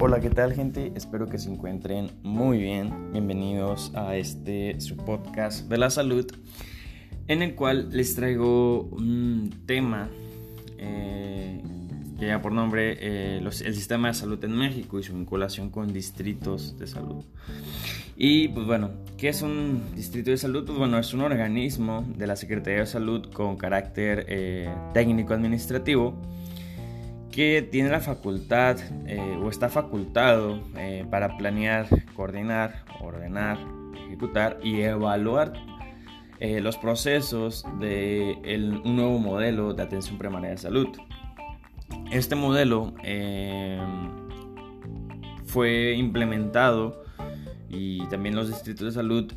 Hola, ¿qué tal gente? Espero que se encuentren muy bien. Bienvenidos a este su podcast de la salud, en el cual les traigo un tema eh, que lleva por nombre eh, el sistema de salud en México y su vinculación con distritos de salud. Y pues bueno, ¿qué es un distrito de salud? Pues bueno, es un organismo de la Secretaría de Salud con carácter eh, técnico-administrativo que tiene la facultad eh, o está facultado eh, para planear, coordinar, ordenar, ejecutar y evaluar eh, los procesos de un nuevo modelo de atención primaria de salud. Este modelo fue implementado y también los distritos de salud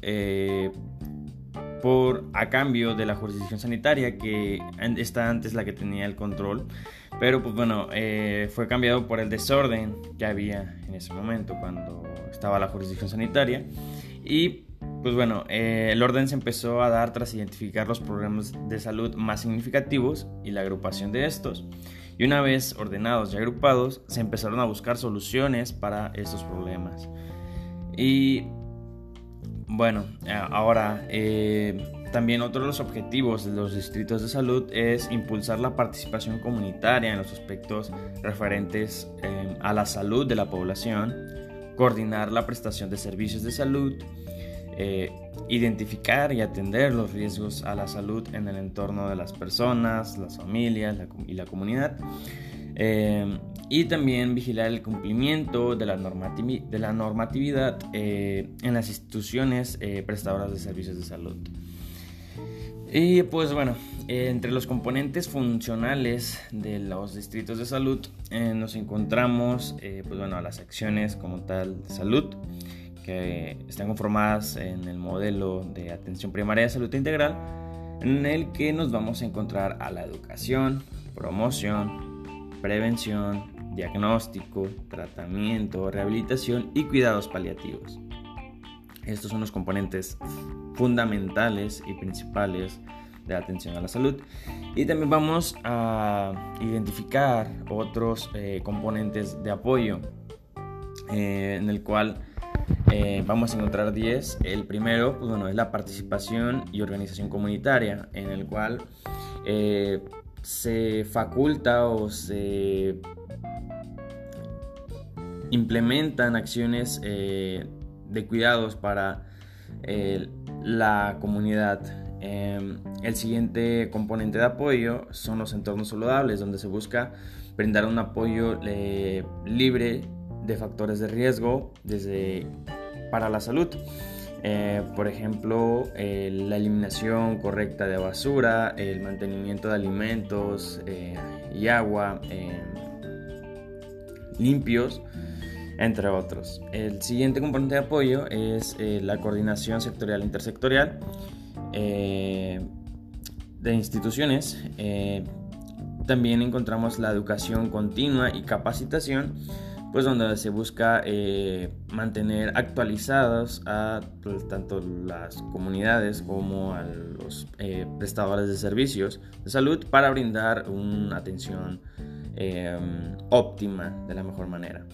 por a cambio de la jurisdicción sanitaria que está antes la que tenía el control pero pues bueno eh, fue cambiado por el desorden que había en ese momento cuando estaba la jurisdicción sanitaria. Y pues bueno eh, el orden se empezó a dar tras identificar los problemas de salud más significativos y la agrupación de estos. Y una vez ordenados y agrupados se empezaron a buscar soluciones para estos problemas. Y bueno, ahora eh, también otro de los objetivos de los distritos de salud es impulsar la participación comunitaria en los aspectos referentes eh, a la salud de la población, coordinar la prestación de servicios de salud, eh, identificar y atender los riesgos a la salud en el entorno de las personas, las familias y la comunidad y también vigilar el cumplimiento de la, de la normatividad eh, en las instituciones eh, prestadoras de servicios de salud. Y pues bueno, entre los componentes funcionales de los distritos de salud eh, nos encontramos pues bueno, las acciones como tal de salud que están conformadas en el modelo de atención primaria de salud integral en el que nos vamos a encontrar a la educación, promoción, prevención, diagnóstico, tratamiento, rehabilitación y cuidados paliativos. Estos son los componentes fundamentales y principales de atención a la salud. Y también vamos a identificar otros eh, componentes de apoyo, eh, en el cual eh, vamos a encontrar 10. El primero pues, bueno, es la participación y organización comunitaria, en el cual se faculta o se implementan acciones eh, de cuidados para eh, la comunidad. Em, el siguiente componente de apoyo son los entornos saludables, donde se busca brindar un apoyo eh, libre de factores de riesgo desde, para la salud. Por ejemplo, la eliminación correcta de basura, el mantenimiento de alimentos y agua limpios, entre otros. El siguiente componente de apoyo es eh, la coordinación sectorial intersectorial eh, de instituciones. Eh, también encontramos la educación continua y capacitación, pues donde se busca mantener actualizados a pues, tanto las comunidades como a los prestadores de servicios de salud para brindar una atención óptima de la mejor manera.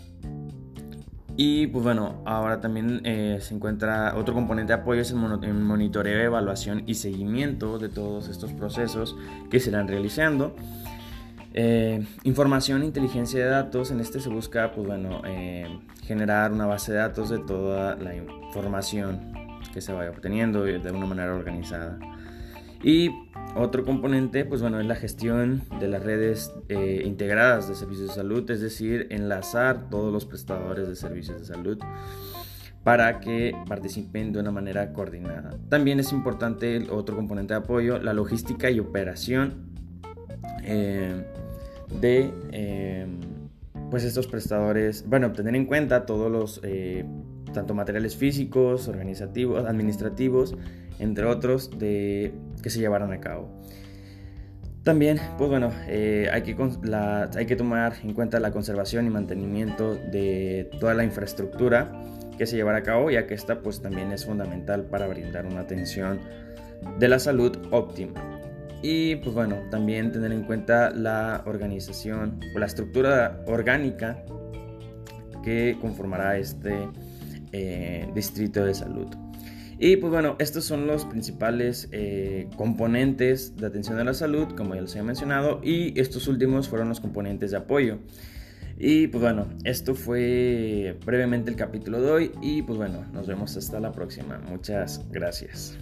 Y pues bueno, ahora también eh, se encuentra otro componente de apoyo, es el, monitoreo, evaluación y seguimiento de todos estos procesos que se irán realizando. Eh, información e inteligencia de datos, en este se busca pues bueno, eh, generar una base de datos de toda la información que se vaya obteniendo de una manera organizada. Y otro componente, pues bueno, es la gestión de las redes eh, integradas de servicios de salud, es decir, enlazar todos los prestadores de servicios de salud para que participen de una manera coordinada. También es importante el otro componente de apoyo, la logística y operación eh, de eh, pues estos prestadores, bueno, tener en cuenta todos los tanto materiales físicos, organizativos, administrativos, entre otros, de, que se llevaran a cabo. También, pues bueno, eh, hay, que hay que tomar en cuenta la conservación y mantenimiento de toda la infraestructura que se llevará a cabo, ya que esta pues también es fundamental para brindar una atención de la salud óptima. Y pues bueno, también tener en cuenta la organización o la estructura orgánica que conformará este eh, distrito de salud. Y pues bueno, estos son los principales eh, componentes de atención a la salud, como ya les he mencionado, y estos últimos fueron los componentes de apoyo. Y pues bueno, esto fue brevemente el capítulo de hoy y pues bueno, nos vemos hasta la próxima. Muchas gracias.